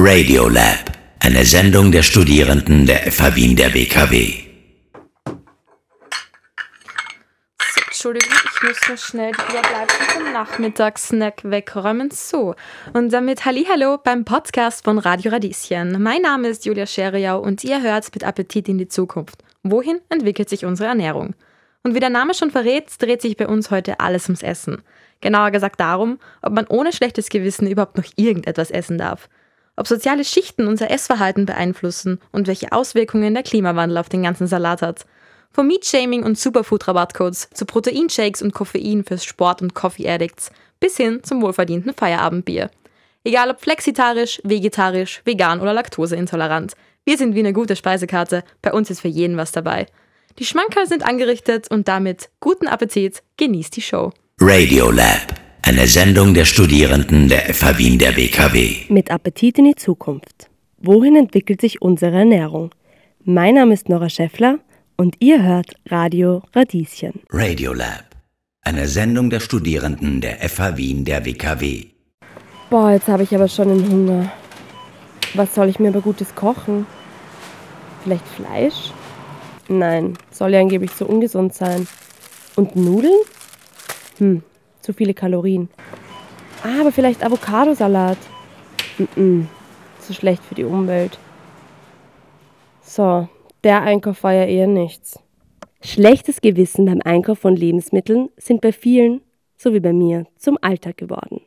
Radiolab, eine Sendung der Studierenden der FH Wien der WKW. Entschuldigung, ich muss noch schnell die Überbleibsel vom Nachmittagssnack wegräumen. So, und damit Hallihallo beim Podcast von Radio Radieschen. Mein Name ist Julia Scheriau und ihr hört mit Appetit in die Zukunft. Wohin entwickelt sich unsere Ernährung? Und wie der Name schon verrät, dreht sich bei uns heute alles ums Essen. Genauer gesagt darum, ob man ohne schlechtes Gewissen überhaupt noch irgendetwas essen darf ob soziale Schichten unser Essverhalten beeinflussen und welche Auswirkungen der Klimawandel auf den ganzen Salat hat. Vom Meat-Shaming und Superfood-Rabattcodes zu Proteinshakes und Koffein fürs Sport- und Coffee-Addicts bis hin zum wohlverdienten Feierabendbier. Egal ob flexitarisch, vegetarisch, vegan oder laktoseintolerant. Wir sind wie eine gute Speisekarte, bei uns ist für jeden was dabei. Die Schmankerl sind angerichtet und damit guten Appetit, genießt die Show. Radiolab, eine Sendung der Studierenden der FH Wien der WKW. Mit Appetit in die Zukunft. Wohin entwickelt sich unsere Ernährung? Mein Name ist Nora Schäffler und ihr hört Radio Radieschen. Radiolab, eine Sendung der Studierenden der FH Wien der WKW. Boah, jetzt habe ich aber schon den Hunger. Was soll ich mir aber Gutes kochen? Vielleicht Fleisch? Nein, soll ja angeblich so ungesund sein. Und Nudeln? Hm, zu viele Kalorien. Ah, aber vielleicht Avocadosalat. Mm -mm, zu schlecht für die Umwelt. So, der Einkauf war ja eher nichts. Schlechtes Gewissen beim Einkauf von Lebensmitteln sind bei vielen, so wie bei mir, zum Alltag geworden.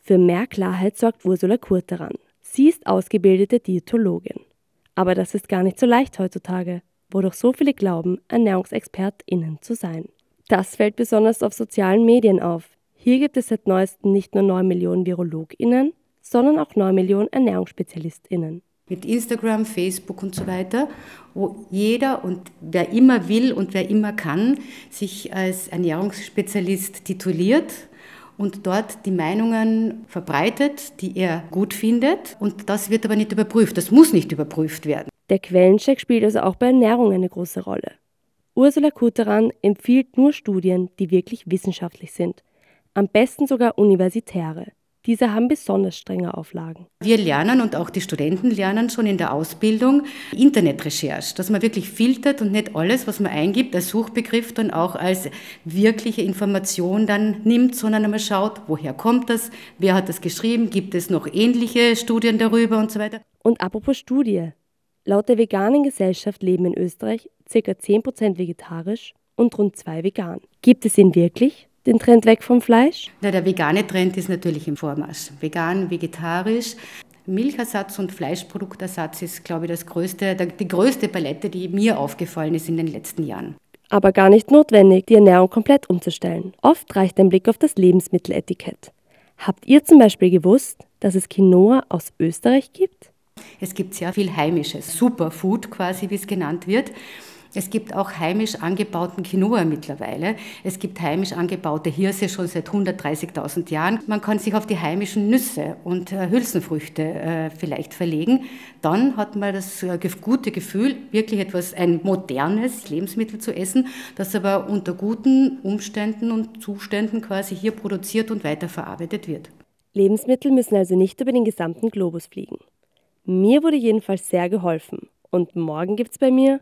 Für mehr Klarheit sorgt Ursula Kurt daran. Sie ist ausgebildete Diätologin. Aber das ist gar nicht so leicht heutzutage, wo doch so viele glauben, ErnährungsexpertInnen zu sein. Das fällt besonders auf sozialen Medien auf. Hier gibt es seit neuestem nicht nur 9 Millionen VirologInnen, sondern auch 9 Millionen ErnährungsspezialistInnen. Mit Instagram, Facebook und so weiter, wo jeder und wer immer will und wer immer kann, sich als Ernährungsspezialist tituliert und dort die Meinungen verbreitet, die er gut findet. Und das wird aber nicht überprüft. Das muss nicht überprüft werden. Der Quellencheck spielt also auch bei Ernährung eine große Rolle. Ursula Kuteran empfiehlt nur Studien, die wirklich wissenschaftlich sind. Am besten sogar universitäre. Diese haben besonders strenge Auflagen. Wir lernen und auch die Studenten lernen schon in der Ausbildung Internetrecherche, dass man wirklich filtert und nicht alles, was man eingibt, als Suchbegriff dann auch als wirkliche Information dann nimmt, sondern einmal schaut, woher kommt das, wer hat das geschrieben, gibt es noch ähnliche Studien darüber und so weiter. Und apropos Studie. Laut der veganen Gesellschaft leben in Österreich ca. 10% vegetarisch und rund 2 vegan. Gibt es ihn wirklich? den Trend weg vom Fleisch? Na, der vegane Trend ist natürlich im Vormarsch. Vegan, vegetarisch. Milchersatz und Fleischproduktersatz ist, glaube ich, das größte, die größte Palette, die mir aufgefallen ist in den letzten Jahren. Aber gar nicht notwendig, die Ernährung komplett umzustellen. Oft reicht ein Blick auf das Lebensmitteletikett. Habt ihr zum Beispiel gewusst, dass es Quinoa aus Österreich gibt? Es gibt sehr viel heimisches Superfood, quasi wie es genannt wird. Es gibt auch heimisch angebauten Quinoa mittlerweile. Es gibt heimisch angebaute Hirse schon seit 130.000 Jahren. Man kann sich auf die heimischen Nüsse und äh, Hülsenfrüchte äh, vielleicht verlegen. Dann hat man das äh, gute Gefühl, wirklich etwas, ein modernes Lebensmittel zu essen, das aber unter guten Umständen und Zuständen quasi hier produziert und weiterverarbeitet wird. Lebensmittel müssen also nicht über den gesamten Globus fliegen. Mir wurde jedenfalls sehr geholfen. Und morgen gibt's bei mir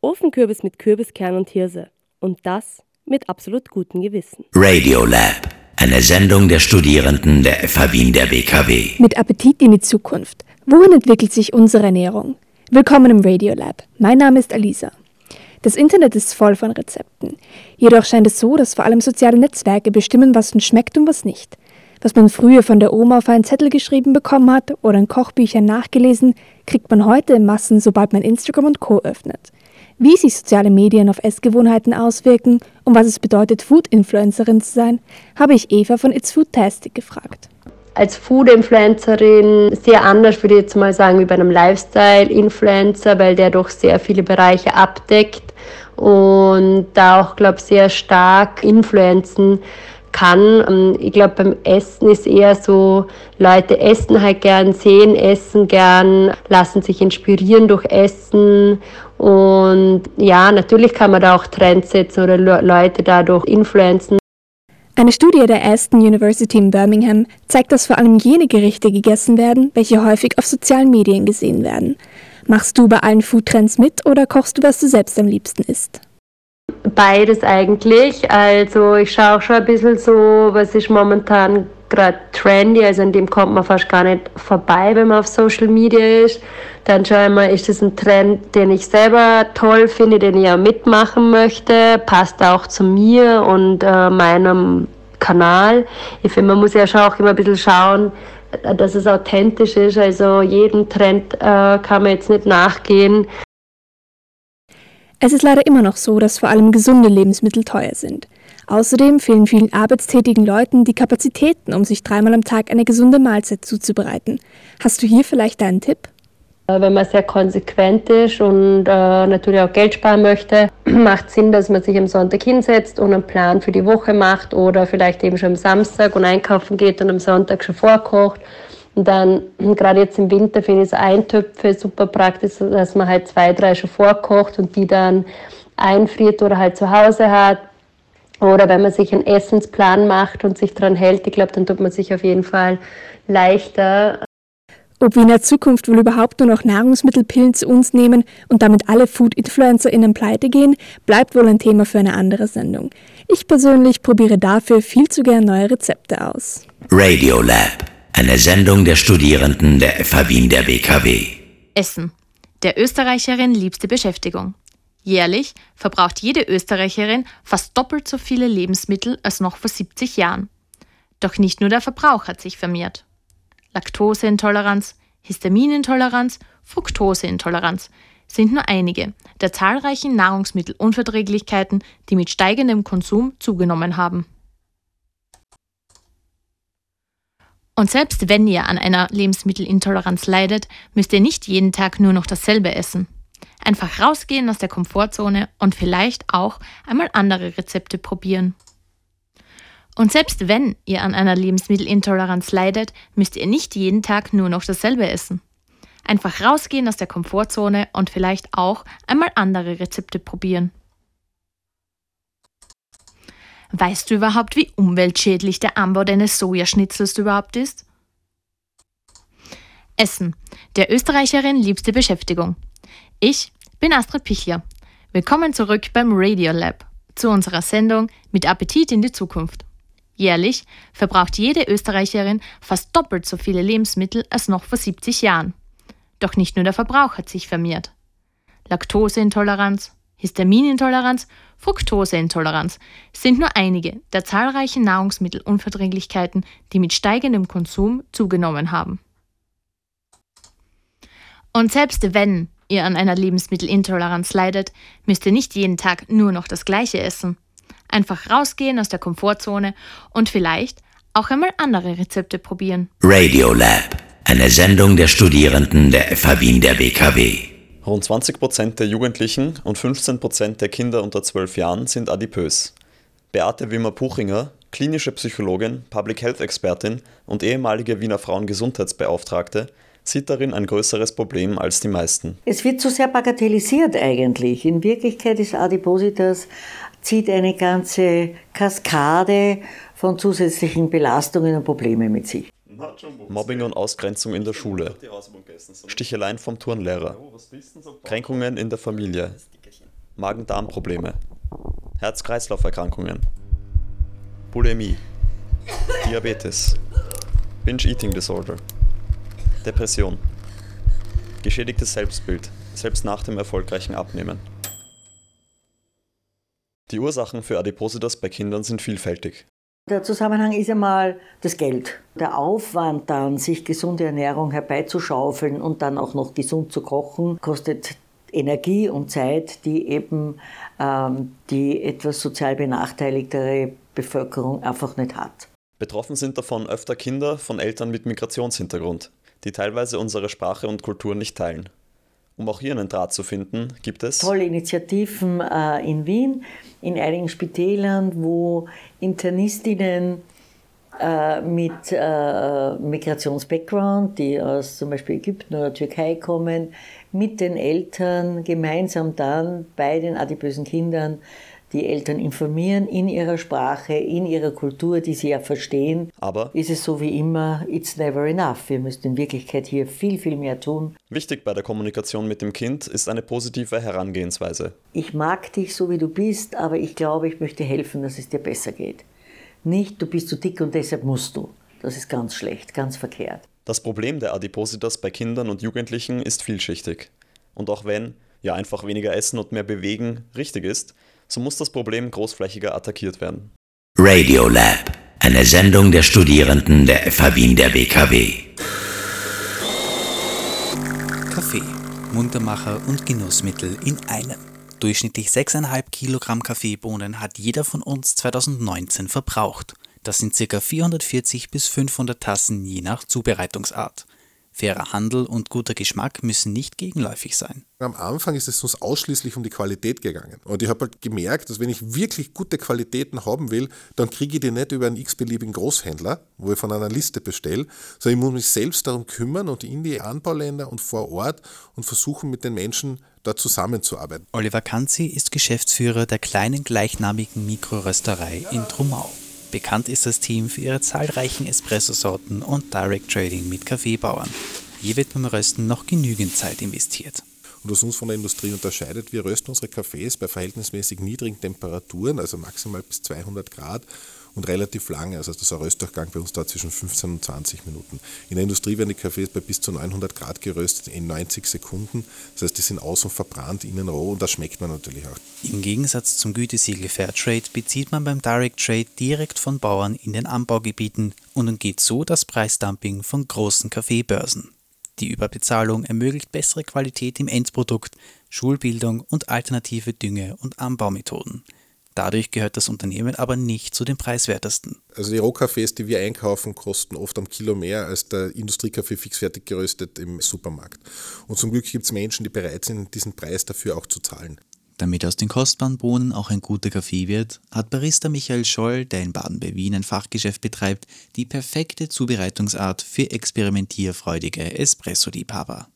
Ofenkürbis mit Kürbiskern und Hirse. Und das mit absolut gutem Gewissen. Radiolab, eine Sendung der Studierenden der FH Wien der WKW. Mit Appetit in die Zukunft. Wohin entwickelt sich unsere Ernährung? Willkommen im Radiolab. Mein Name ist Alisa. Das Internet ist voll von Rezepten. Jedoch scheint es so, dass vor allem soziale Netzwerke bestimmen, was uns schmeckt und was nicht. Was man früher von der Oma auf einen Zettel geschrieben bekommen hat oder in Kochbüchern nachgelesen, kriegt man heute in Massen, sobald man Instagram und Co. öffnet. Wie sich soziale Medien auf Essgewohnheiten auswirken und was es bedeutet, Food-Influencerin zu sein, habe ich Eva von It's Foodtastic gefragt. Als Food-Influencerin sehr anders, würde ich jetzt mal sagen, wie bei einem Lifestyle-Influencer, weil der doch sehr viele Bereiche abdeckt und da auch, glaube ich, sehr stark influenzen kann. Ähm, ich glaube, beim Essen ist eher so, Leute essen halt gern, sehen Essen gern, lassen sich inspirieren durch Essen. Und ja, natürlich kann man da auch Trends setzen oder Leute dadurch influenzen. Eine Studie der Aston University in Birmingham zeigt, dass vor allem jene Gerichte gegessen werden, welche häufig auf sozialen Medien gesehen werden. Machst du bei allen Foodtrends mit oder kochst du, was du selbst am liebsten isst? Beides eigentlich. Also ich schaue auch schon ein bisschen so, was ist momentan gerade trendy, also an dem kommt man fast gar nicht vorbei, wenn man auf Social Media ist. Dann schaue ich mal, ist das ein Trend, den ich selber toll finde, den ich auch mitmachen möchte, passt auch zu mir und äh, meinem Kanal. Ich finde, man muss ja schon auch immer ein bisschen schauen, dass es authentisch ist. Also jeden Trend äh, kann man jetzt nicht nachgehen. Es ist leider immer noch so, dass vor allem gesunde Lebensmittel teuer sind. Außerdem fehlen vielen arbeitstätigen Leuten die Kapazitäten, um sich dreimal am Tag eine gesunde Mahlzeit zuzubereiten. Hast du hier vielleicht einen Tipp? Äh, wenn man sehr konsequent ist und äh, natürlich auch Geld sparen möchte, macht Sinn, dass man sich am Sonntag hinsetzt und einen Plan für die Woche macht oder vielleicht eben schon am Samstag und einkaufen geht und am Sonntag schon vorkocht. Und dann, gerade jetzt im Winter, finde ich so Eintöpfe super praktisch, dass man halt zwei, drei schon vorkocht und die dann einfriert oder halt zu Hause hat. Oder wenn man sich einen Essensplan macht und sich daran hält, ich glaube, dann tut man sich auf jeden Fall leichter. Ob wir in der Zukunft wohl überhaupt nur noch Nahrungsmittelpillen zu uns nehmen und damit alle Food-InfluencerInnen pleite gehen, bleibt wohl ein Thema für eine andere Sendung. Ich persönlich probiere dafür viel zu gern neue Rezepte aus. Radiolab, eine Sendung der Studierenden der FH Wien der BKW. Essen. Der Österreicherin liebste Beschäftigung. Jährlich verbraucht jede Österreicherin fast doppelt so viele Lebensmittel als noch vor 70 Jahren. Doch nicht nur der Verbrauch hat sich vermehrt. Laktoseintoleranz, Histaminintoleranz, Fructoseintoleranz sind nur einige der zahlreichen Nahrungsmittelunverträglichkeiten, die mit steigendem Konsum zugenommen haben. Und selbst wenn ihr an einer Lebensmittelintoleranz leidet, müsst ihr nicht jeden Tag nur noch dasselbe essen. Einfach rausgehen aus der Komfortzone und vielleicht auch einmal andere Rezepte probieren. Und selbst wenn ihr an einer Lebensmittelintoleranz leidet, müsst ihr nicht jeden Tag nur noch dasselbe essen. Einfach rausgehen aus der Komfortzone und vielleicht auch einmal andere Rezepte probieren. Weißt du überhaupt, wie umweltschädlich der Anbau deines Sojaschnitzels überhaupt ist? Essen. Der Österreicherin liebste Beschäftigung. Ich bin Astrid Pichler. Willkommen zurück beim Radio Lab zu unserer Sendung mit Appetit in die Zukunft. Jährlich verbraucht jede Österreicherin fast doppelt so viele Lebensmittel als noch vor 70 Jahren. Doch nicht nur der Verbrauch hat sich vermehrt. Laktoseintoleranz, Histaminintoleranz, Fructoseintoleranz sind nur einige der zahlreichen Nahrungsmittelunverträglichkeiten, die mit steigendem Konsum zugenommen haben. Und selbst wenn ihr an einer Lebensmittelintoleranz leidet, müsst ihr nicht jeden Tag nur noch das Gleiche essen. Einfach rausgehen aus der Komfortzone und vielleicht auch einmal andere Rezepte probieren. Radiolab, eine Sendung der Studierenden der FH Wien der BKW. Rund 20 Prozent der Jugendlichen und 15 Prozent der Kinder unter 12 Jahren sind adipös. Beate Wimmer-Puchinger, klinische Psychologin, Public Health Expertin und ehemalige Wiener Frauengesundheitsbeauftragte, sieht darin ein größeres Problem als die meisten. Es wird zu sehr bagatellisiert eigentlich. In Wirklichkeit ist Adipositas zieht eine ganze Kaskade von zusätzlichen Belastungen und Problemen mit sich. Mobbing und Ausgrenzung in der Schule, Sticheleien vom Turnlehrer, Kränkungen in der Familie, Magen-Darm-Probleme, Herz-Kreislauf-Erkrankungen, Bulimie, Diabetes, Binge-Eating-Disorder, Depression, geschädigtes Selbstbild, selbst nach dem erfolgreichen Abnehmen. Die Ursachen für Adipositas bei Kindern sind vielfältig. Der Zusammenhang ist einmal das Geld. Der Aufwand dann, sich gesunde Ernährung herbeizuschaufeln und dann auch noch gesund zu kochen, kostet Energie und Zeit, die eben ähm, die etwas sozial benachteiligtere Bevölkerung einfach nicht hat. Betroffen sind davon öfter Kinder von Eltern mit Migrationshintergrund, die teilweise unsere Sprache und Kultur nicht teilen. Um auch hier einen Draht zu finden, gibt es? Tolle Initiativen äh, in Wien, in einigen Spitälern, wo Internistinnen äh, mit äh, Migrationsbackground, die aus zum Beispiel Ägypten oder Türkei kommen, mit den Eltern gemeinsam dann bei den adipösen Kindern die Eltern informieren in ihrer Sprache, in ihrer Kultur, die sie ja verstehen, Aber ist es so wie immer, it's never enough. Wir müssen in Wirklichkeit hier viel, viel mehr tun. wichtig bei der Kommunikation mit dem Kind ist eine positive Herangehensweise. Ich mag dich so, wie du bist, aber ich glaube, ich möchte helfen, dass es dir besser geht. Nicht, du bist zu dick und deshalb musst du. Das ist ganz schlecht, ganz verkehrt. Das Problem der Adipositas bei Kindern und Jugendlichen ist vielschichtig. Und auch wenn, ja einfach weniger essen und mehr bewegen richtig ist, so muss das Problem großflächiger attackiert werden. Radiolab, eine Sendung der Studierenden der FH Wien der WKW. Kaffee, Muntermacher und Genussmittel in einem. Durchschnittlich 6,5 Kilogramm Kaffeebohnen hat jeder von uns 2019 verbraucht. Das sind ca. 440 bis 500 Tassen je nach Zubereitungsart. Fairer Handel und guter Geschmack müssen nicht gegenläufig sein. Am Anfang ist es uns ausschließlich um die Qualität gegangen. Und ich habe halt gemerkt, dass wenn ich wirklich gute Qualitäten haben will, dann kriege ich die nicht über einen x-beliebigen Großhändler, wo ich von einer Liste bestelle, sondern ich muss mich selbst darum kümmern und in die Anbauländer und vor Ort und versuchen mit den Menschen dort zusammenzuarbeiten. Oliver Kanzi ist Geschäftsführer der kleinen gleichnamigen Mikrorösterei in Trumau. Bekannt ist das Team für ihre zahlreichen Espresso-Sorten und Direct Trading mit Kaffeebauern. Hier wird beim Rösten noch genügend Zeit investiert. Und was uns von der Industrie unterscheidet, wir rösten unsere Kaffees bei verhältnismäßig niedrigen Temperaturen, also maximal bis 200 Grad und relativ lange. Also ist ein Röstdurchgang bei uns da zwischen 15 und 20 Minuten. In der Industrie werden die Kaffees bei bis zu 900 Grad geröstet in 90 Sekunden. Das heißt, die sind außen verbrannt, innen roh und das schmeckt man natürlich auch. Im Gegensatz zum Gütesiegel Fairtrade bezieht man beim Direct Trade direkt von Bauern in den Anbaugebieten und umgeht so das Preisdumping von großen Kaffeebörsen. Die Überbezahlung ermöglicht bessere Qualität im Endprodukt, Schulbildung und alternative Dünge- und Anbaumethoden. Dadurch gehört das Unternehmen aber nicht zu den preiswertesten. Also die Rohkaffees, die wir einkaufen, kosten oft am Kilo mehr als der Industriekaffee fixfertig geröstet im Supermarkt. Und zum Glück gibt es Menschen, die bereit sind, diesen Preis dafür auch zu zahlen. Damit aus den kostbaren Bohnen auch ein guter Kaffee wird, hat Barista Michael Scholl, der in Baden bei Wien ein Fachgeschäft betreibt, die perfekte Zubereitungsart für experimentierfreudige Espresso-Liebhaber.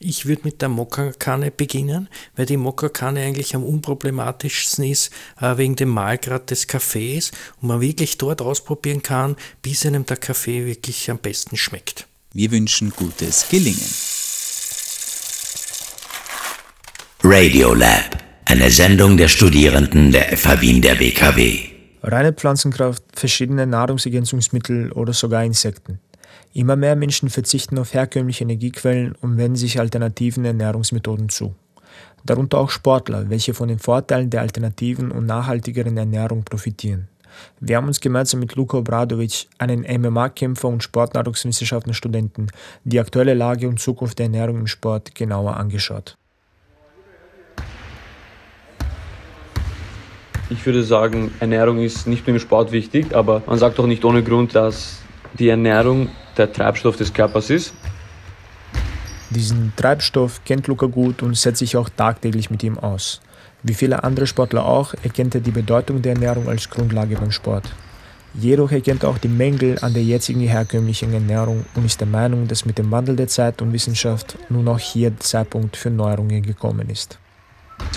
Ich würde mit der Mokka-Kanne beginnen, weil die Mokka-Kanne eigentlich am unproblematischsten ist äh, wegen dem Mahlgrad des Kaffees und man wirklich dort ausprobieren kann, bis einem der Kaffee wirklich am besten schmeckt. Wir wünschen gutes Gelingen. Radiolab, eine Sendung der Studierenden der FH Wien der WKW. Reine Pflanzenkraft, verschiedene Nahrungsergänzungsmittel oder sogar Insekten. Immer mehr Menschen verzichten auf herkömmliche Energiequellen und wenden sich alternativen Ernährungsmethoden zu. Darunter auch Sportler, welche von den Vorteilen der alternativen und nachhaltigeren Ernährung profitieren. Wir haben uns gemeinsam mit Luka Obradovic, einem MMA-Kämpfer und Sportnahrungswissenschaften-Studenten, die aktuelle Lage und Zukunft der Ernährung im Sport genauer angeschaut. Ich würde sagen, Ernährung ist nicht nur im Sport wichtig, aber man sagt auch nicht ohne Grund, dass die Ernährung der Treibstoff des Körpers ist. Diesen Treibstoff kennt Luca gut und setzt sich auch tagtäglich mit ihm aus. Wie viele andere Sportler auch, erkennt er die Bedeutung der Ernährung als Grundlage beim Sport. Jedoch erkennt er auch die Mängel an der jetzigen herkömmlichen Ernährung und ist der Meinung, dass mit dem Wandel der Zeit und Wissenschaft nun auch hier der Zeitpunkt für Neuerungen gekommen ist.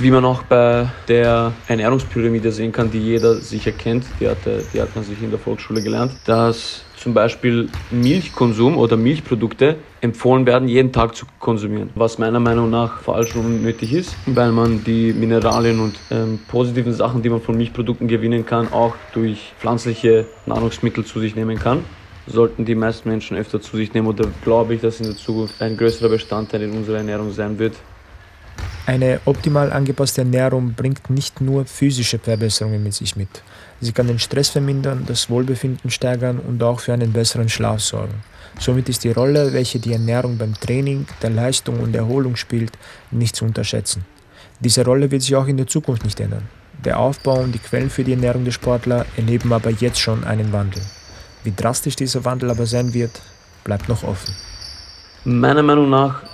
Wie man auch bei der Ernährungspyramide sehen kann, die jeder sicher kennt, die, hatte, die hat man sich in der Volksschule gelernt, dass zum Beispiel Milchkonsum oder Milchprodukte empfohlen werden, jeden Tag zu konsumieren. Was meiner Meinung nach falsch und unnötig ist, weil man die Mineralien und ähm, positiven Sachen, die man von Milchprodukten gewinnen kann, auch durch pflanzliche Nahrungsmittel zu sich nehmen kann. Sollten die meisten Menschen öfter zu sich nehmen oder glaube ich, dass in der Zukunft ein größerer Bestandteil in unserer Ernährung sein wird. Eine optimal angepasste Ernährung bringt nicht nur physische Verbesserungen mit sich mit. Sie kann den Stress vermindern, das Wohlbefinden steigern und auch für einen besseren Schlaf sorgen. Somit ist die Rolle, welche die Ernährung beim Training, der Leistung und Erholung spielt, nicht zu unterschätzen. Diese Rolle wird sich auch in der Zukunft nicht ändern. Der Aufbau und die Quellen für die Ernährung der Sportler erleben aber jetzt schon einen Wandel. Wie drastisch dieser Wandel aber sein wird, bleibt noch offen. Meiner Meinung nach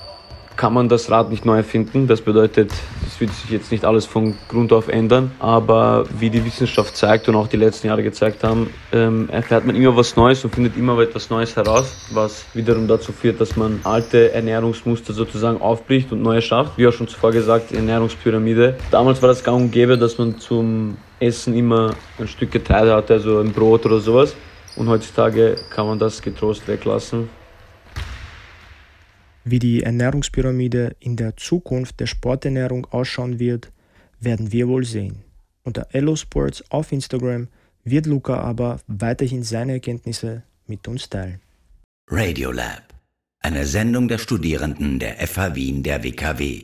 kann man das Rad nicht neu erfinden. Das bedeutet, es wird sich jetzt nicht alles von Grund auf ändern. Aber wie die Wissenschaft zeigt und auch die letzten Jahre gezeigt haben, ähm, erfährt man immer was Neues und findet immer etwas Neues heraus, was wiederum dazu führt, dass man alte Ernährungsmuster sozusagen aufbricht und neue schafft. Wie auch schon zuvor gesagt, Ernährungspyramide. Damals war das gang und gäbe, dass man zum Essen immer ein Stück Getreide hatte, also ein Brot oder sowas. Und heutzutage kann man das getrost weglassen. Wie die Ernährungspyramide in der Zukunft der Sporternährung ausschauen wird, werden wir wohl sehen. Unter Elo Sports auf Instagram wird Luca aber weiterhin seine Erkenntnisse mit uns teilen. Radiolab, eine Sendung der Studierenden der FH Wien der WKW.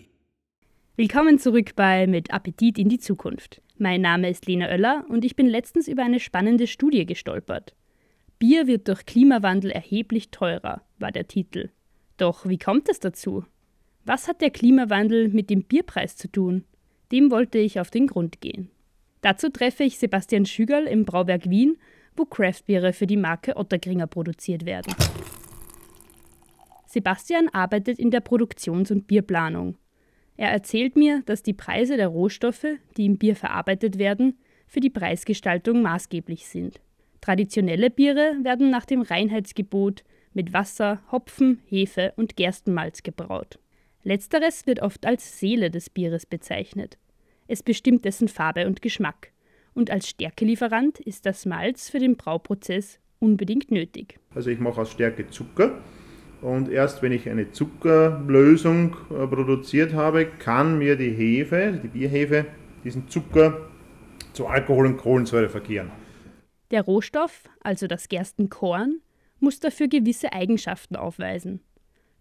Willkommen zurück bei Mit Appetit in die Zukunft. Mein Name ist Lena Oeller und ich bin letztens über eine spannende Studie gestolpert. Bier wird durch Klimawandel erheblich teurer, war der Titel. Doch wie kommt es dazu? Was hat der Klimawandel mit dem Bierpreis zu tun? Dem wollte ich auf den Grund gehen. Dazu treffe ich Sebastian Schügerl im Brauwerk Wien, wo Craftbiere für die Marke Ottergringer produziert werden. Sebastian arbeitet in der Produktions- und Bierplanung. Er erzählt mir, dass die Preise der Rohstoffe, die im Bier verarbeitet werden, für die Preisgestaltung maßgeblich sind. Traditionelle Biere werden nach dem Reinheitsgebot mit Wasser, Hopfen, Hefe und Gerstenmalz gebraut. Letzteres wird oft als Seele des Bieres bezeichnet. Es bestimmt dessen Farbe und Geschmack. Und als Stärkelieferant ist das Malz für den Brauprozess unbedingt nötig. Also ich mache aus Stärke Zucker und erst wenn ich eine Zuckerlösung äh, produziert habe, kann mir die Hefe, die Bierhefe, diesen Zucker zu Alkohol und Kohlensäure verkehren. Der Rohstoff, also das Gerstenkorn, muss dafür gewisse Eigenschaften aufweisen.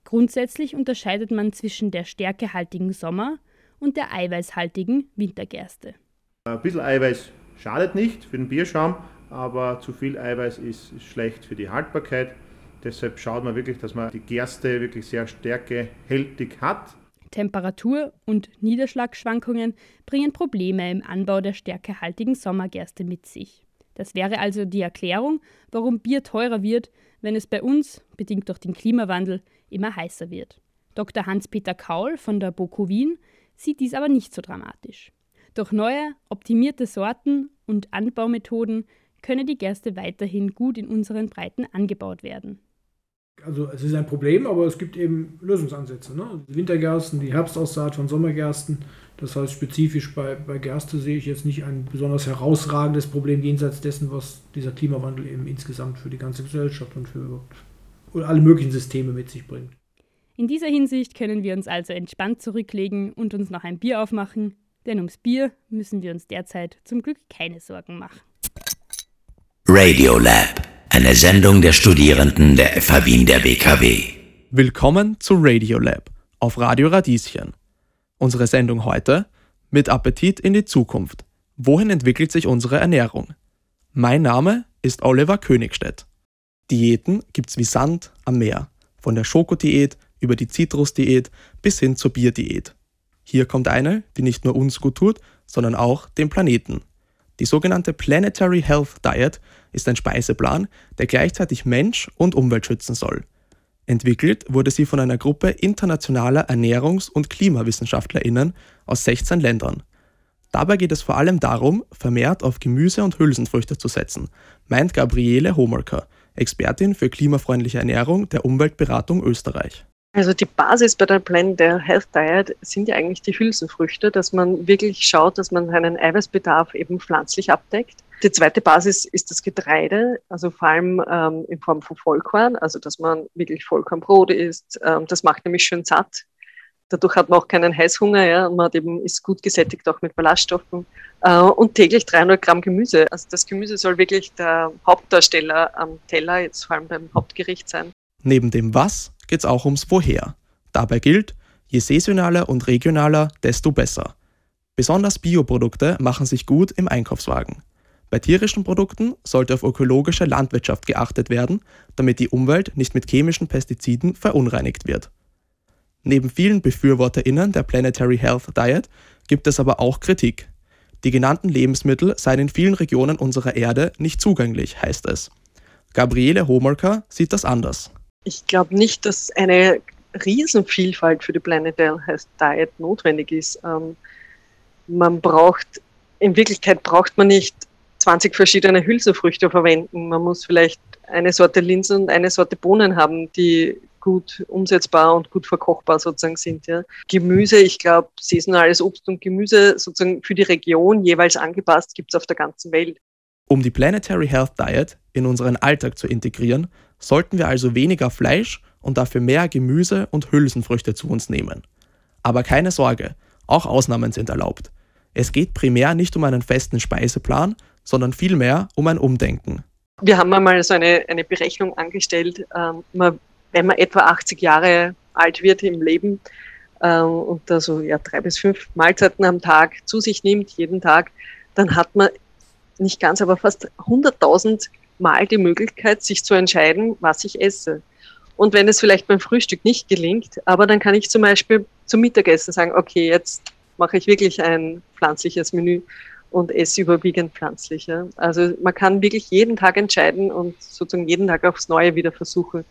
Grundsätzlich unterscheidet man zwischen der stärkehaltigen Sommer- und der eiweißhaltigen Wintergerste. Ein bisschen Eiweiß schadet nicht für den Bierschaum, aber zu viel Eiweiß ist schlecht für die Haltbarkeit. Deshalb schaut man wirklich, dass man die Gerste wirklich sehr stärkehältig hat. Temperatur- und Niederschlagsschwankungen bringen Probleme im Anbau der stärkehaltigen Sommergerste mit sich. Das wäre also die Erklärung, warum Bier teurer wird, wenn es bei uns, bedingt durch den Klimawandel, immer heißer wird. Dr. Hans-Peter Kaul von der BOKU Wien sieht dies aber nicht so dramatisch. Durch neue, optimierte Sorten und Anbaumethoden könne die Gerste weiterhin gut in unseren Breiten angebaut werden. Also es ist ein Problem, aber es gibt eben Lösungsansätze. Ne? Die Wintergersten, die Herbstaussaat von Sommergersten. Das heißt, spezifisch bei, bei Gerste sehe ich jetzt nicht ein besonders herausragendes Problem jenseits dessen, was dieser Klimawandel eben insgesamt für die ganze Gesellschaft und für alle möglichen Systeme mit sich bringt. In dieser Hinsicht können wir uns also entspannt zurücklegen und uns noch ein Bier aufmachen, denn ums Bier müssen wir uns derzeit zum Glück keine Sorgen machen. Radiolab, eine Sendung der Studierenden der FH Wien der WKW. Willkommen zu Radiolab auf Radio Radieschen. Unsere Sendung heute mit Appetit in die Zukunft. Wohin entwickelt sich unsere Ernährung? Mein Name ist Oliver Königstedt. Diäten gibt's wie Sand am Meer. Von der Schokodiät über die Zitrusdiät bis hin zur Bierdiät. Hier kommt eine, die nicht nur uns gut tut, sondern auch dem Planeten. Die sogenannte Planetary Health Diet ist ein Speiseplan, der gleichzeitig Mensch und Umwelt schützen soll. Entwickelt wurde sie von einer Gruppe internationaler Ernährungs- und KlimawissenschaftlerInnen aus 16 Ländern. Dabei geht es vor allem darum, vermehrt auf Gemüse und Hülsenfrüchte zu setzen, meint Gabriele Homolker, Expertin für klimafreundliche Ernährung der Umweltberatung Österreich. Also die Basis bei der Plan der Health Diet sind ja eigentlich die Hülsenfrüchte, dass man wirklich schaut, dass man seinen Eiweißbedarf eben pflanzlich abdeckt. Die zweite Basis ist das Getreide, also vor allem ähm, in Form von Vollkorn, also dass man wirklich Vollkornbrot isst. Ähm, das macht nämlich schön satt. Dadurch hat man auch keinen Heißhunger, ja, und man hat eben, ist gut gesättigt auch mit Ballaststoffen. Äh, und täglich 300 Gramm Gemüse. Also das Gemüse soll wirklich der Hauptdarsteller am Teller, jetzt vor allem beim Hauptgericht sein. Neben dem Was geht es auch ums Woher. Dabei gilt, je saisonaler und regionaler, desto besser. Besonders Bioprodukte machen sich gut im Einkaufswagen. Bei tierischen Produkten sollte auf ökologische Landwirtschaft geachtet werden, damit die Umwelt nicht mit chemischen Pestiziden verunreinigt wird. Neben vielen BefürworterInnen der Planetary Health Diet gibt es aber auch Kritik. Die genannten Lebensmittel seien in vielen Regionen unserer Erde nicht zugänglich, heißt es. Gabriele Homolka sieht das anders. Ich glaube nicht, dass eine Riesenvielfalt für die Planetary Health Diet notwendig ist. Ähm, man braucht, in Wirklichkeit braucht man nicht 20 verschiedene Hülsenfrüchte verwenden. Man muss vielleicht eine Sorte Linsen und eine Sorte Bohnen haben, die gut umsetzbar und gut verkochbar sozusagen sind. Ja. Gemüse, ich glaube, saisonales Obst und Gemüse sozusagen für die Region jeweils angepasst gibt es auf der ganzen Welt. Um die Planetary Health Diet in unseren Alltag zu integrieren, sollten wir also weniger Fleisch und dafür mehr Gemüse und Hülsenfrüchte zu uns nehmen. Aber keine Sorge, auch Ausnahmen sind erlaubt. Es geht primär nicht um einen festen Speiseplan, sondern vielmehr um ein Umdenken. Wir haben einmal so eine, eine Berechnung angestellt, ähm, man, wenn man etwa 80 Jahre alt wird im Leben ähm, und da so ja, drei bis fünf Mahlzeiten am Tag zu sich nimmt, jeden Tag, dann hat man nicht ganz, aber fast 100.000 Mal die Möglichkeit, sich zu entscheiden, was ich esse. Und wenn es vielleicht beim Frühstück nicht gelingt, aber dann kann ich zum Beispiel zum Mittagessen sagen, okay, jetzt mache ich wirklich ein pflanzliches Menü und esse überwiegend pflanzlich. Also man kann wirklich jeden Tag entscheiden und sozusagen jeden Tag aufs Neue wieder versuchen,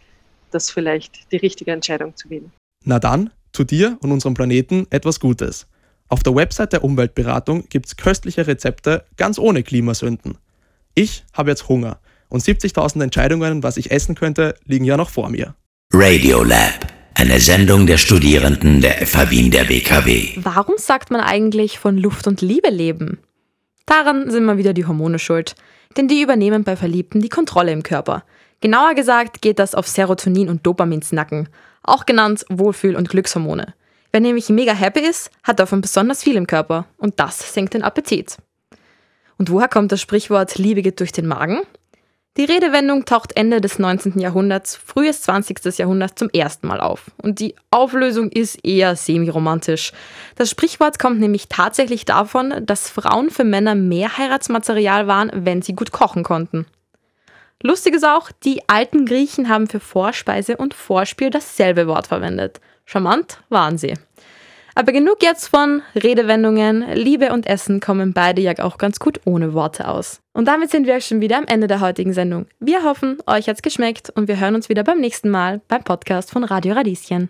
das vielleicht die richtige Entscheidung zu wählen. Na dann, tu dir und unserem Planeten etwas Gutes. Auf der Website der Umweltberatung gibt es köstliche Rezepte ganz ohne Klimasünden. Ich habe jetzt Hunger und 70.000 Entscheidungen, was ich essen könnte, liegen ja noch vor mir. Radiolab, eine Sendung der Studierenden der FH Wien der WKW. Warum sagt man eigentlich von Luft und Liebe leben? Daran sind mal wieder die Hormone schuld, denn die übernehmen bei Verliebten die Kontrolle im Körper. Genauer gesagt geht das auf Serotonin und Dopaminsnacken, auch genannt Wohlfühl- und Glückshormone. Wer nämlich mega happy ist, hat davon besonders viel im Körper und das senkt den Appetit. Und woher kommt das Sprichwort Liebe geht durch den Magen? Die Redewendung taucht Ende des 19. Jahrhunderts, frühes 20. Jahrhundert zum ersten Mal auf. Und die Auflösung ist eher semi-romantisch. Das Sprichwort kommt nämlich tatsächlich davon, dass Frauen für Männer mehr Heiratsmaterial waren, wenn sie gut kochen konnten. Lustig ist auch, die alten Griechen haben für Vorspeise und Vorspiel dasselbe Wort verwendet. Charmant waren sie. Aber genug jetzt von Redewendungen. Liebe und Essen kommen beide ja auch ganz gut ohne Worte aus. Und damit sind wir schon wieder am Ende der heutigen Sendung. Wir hoffen, euch hat's geschmeckt und wir hören uns wieder beim nächsten Mal beim Podcast von Radio Radieschen.